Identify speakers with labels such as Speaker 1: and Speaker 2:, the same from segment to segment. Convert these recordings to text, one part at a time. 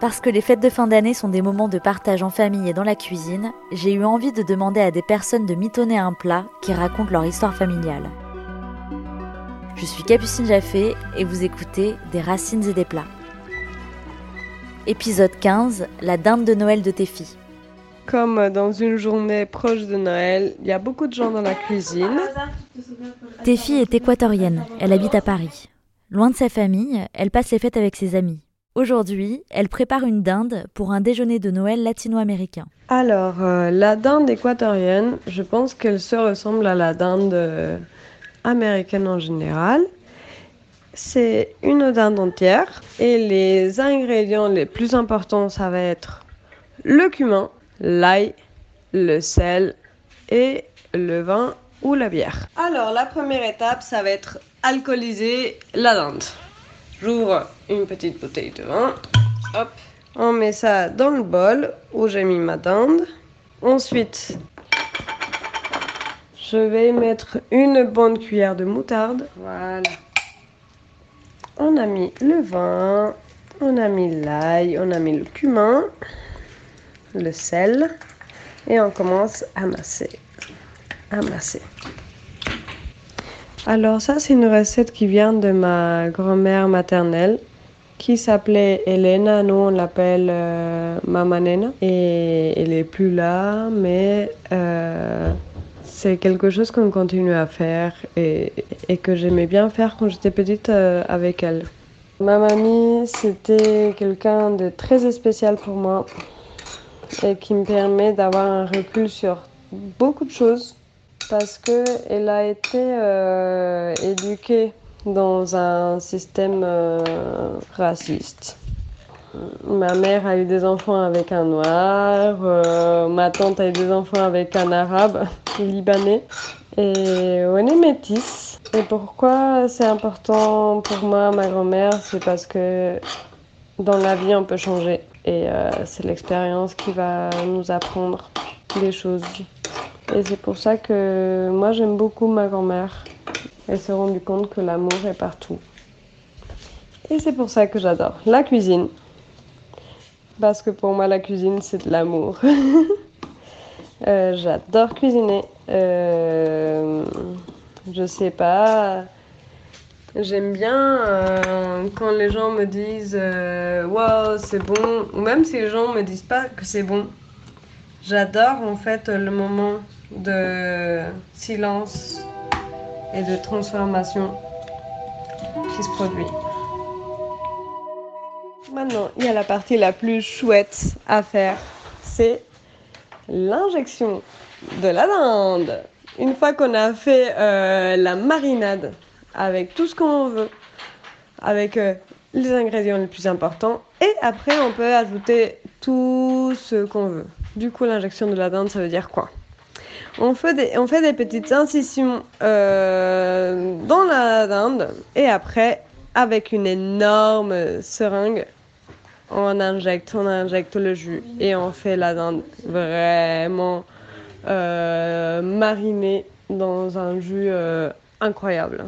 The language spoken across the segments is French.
Speaker 1: Parce que les fêtes de fin d'année sont des moments de partage en famille et dans la cuisine, j'ai eu envie de demander à des personnes de mitonner un plat qui raconte leur histoire familiale. Je suis Capucine Jaffé et vous écoutez Des racines et des plats. Épisode 15 La dinde de Noël de Téfi.
Speaker 2: Comme dans une journée proche de Noël, il y a beaucoup de gens dans la cuisine.
Speaker 1: Téfi est équatorienne, elle habite à Paris. Loin de sa famille, elle passe les fêtes avec ses amis. Aujourd'hui, elle prépare une dinde pour un déjeuner de Noël latino-américain.
Speaker 2: Alors, euh, la dinde équatorienne, je pense qu'elle se ressemble à la dinde euh, américaine en général. C'est une dinde entière et les ingrédients les plus importants, ça va être le cumin, l'ail, le sel et le vin ou la bière. Alors, la première étape, ça va être alcooliser la dinde. J'ouvre une petite bouteille de vin. Hop. On met ça dans le bol où j'ai mis ma dinde. Ensuite, je vais mettre une bonne cuillère de moutarde. Voilà. On a mis le vin, on a mis l'ail, on a mis le cumin, le sel et on commence à masser. À masser. Alors ça c'est une recette qui vient de ma grand-mère maternelle qui s'appelait Elena, nous on l'appelle euh, Mama Nena. Et elle est plus là mais euh, c'est quelque chose qu'on continue à faire et, et que j'aimais bien faire quand j'étais petite euh, avec elle. Ma mamie, c'était quelqu'un de très spécial pour moi et qui me permet d'avoir un recul sur beaucoup de choses parce qu'elle a été euh, éduquée dans un système euh, raciste. Ma mère a eu des enfants avec un noir, euh, ma tante a eu des enfants avec un arabe libanais. Et on est métis. Et pourquoi c'est important pour moi, ma grand-mère C'est parce que dans la vie, on peut changer. Et c'est l'expérience qui va nous apprendre des choses. Et c'est pour ça que moi, j'aime beaucoup ma grand-mère. Elle s'est rendue compte que l'amour est partout. Et c'est pour ça que j'adore la cuisine. Parce que pour moi, la cuisine, c'est de l'amour. euh, j'adore cuisiner. Euh, je sais pas. J'aime bien euh, quand les gens me disent Waouh, c'est bon. Ou même si les gens me disent pas que c'est bon. J'adore en fait le moment de silence et de transformation qui se produit. Maintenant, il y a la partie la plus chouette à faire, c'est l'injection de la dinde. Une fois qu'on a fait euh, la marinade avec tout ce qu'on veut, avec euh, les ingrédients les plus importants, et après on peut ajouter tout ce qu'on veut. Du coup, l'injection de la dinde, ça veut dire quoi? On fait, des, on fait des petites incisions euh, dans la dinde, et après, avec une énorme seringue, on injecte, on injecte le jus et on fait la dinde vraiment euh, marinée dans un jus euh, incroyable.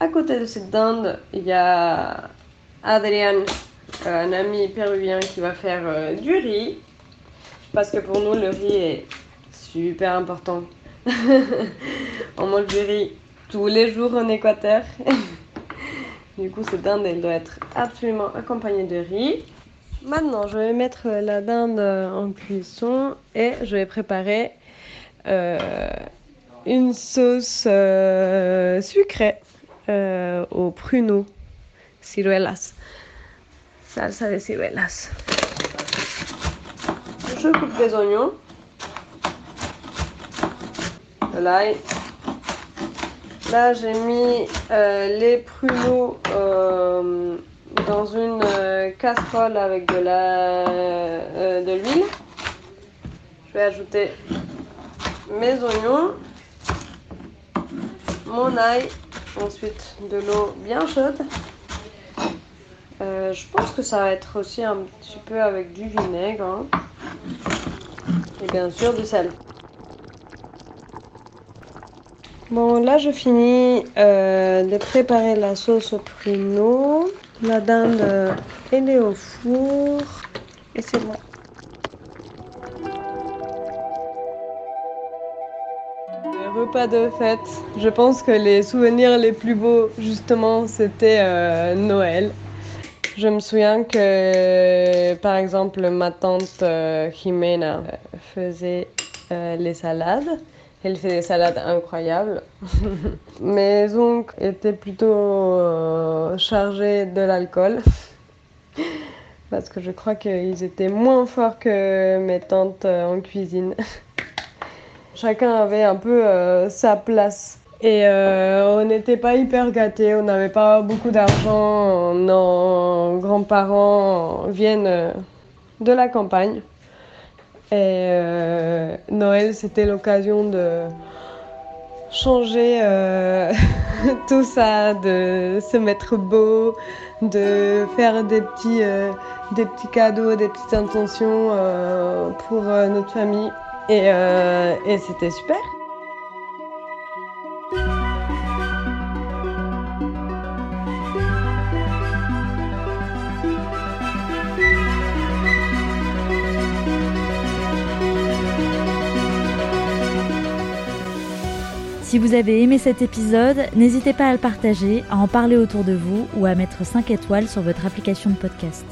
Speaker 2: À côté de cette dinde, il y a Adrian, un ami péruvien qui va faire du riz. Parce que pour nous, le riz est important. on mange du riz tous les jours en Équateur. Du coup, cette dinde, elle doit être absolument accompagnée de riz. Maintenant, je vais mettre la dinde en cuisson et je vais préparer euh, une sauce euh, sucrée euh, aux pruneaux, ciruelas. Salsa de ciruelas. Je coupe des oignons, l'ail, Là, j'ai mis euh, les pruneaux euh, dans une euh, casserole avec de la de l'huile. Je vais ajouter mes oignons, mon ail, ensuite de l'eau bien chaude. Je pense que ça va être aussi un petit peu avec du vinaigre hein. et bien sûr du sel. Bon, là je finis de préparer la sauce au pruneau. La dinde, elle est au four et c'est bon. Repas de fête, je pense que les souvenirs les plus beaux, justement, c'était euh, Noël. Je me souviens que, par exemple, ma tante euh, Jimena faisait euh, les salades. Elle fait des salades incroyables. Mes oncles étaient plutôt euh, chargés de l'alcool. Parce que je crois qu'ils étaient moins forts que mes tantes euh, en cuisine. Chacun avait un peu euh, sa place. Et on n'était pas hyper gâtés, on n'avait pas beaucoup d'argent. Nos grands-parents viennent de la campagne. Et euh, Noël, c'était l'occasion de changer euh, tout ça, de se mettre beau, de faire des petits, euh, cadeaux, des petites intentions pour notre famille. Et c'était super.
Speaker 1: Si vous avez aimé cet épisode, n'hésitez pas à le partager, à en parler autour de vous ou à mettre 5 étoiles sur votre application de podcast.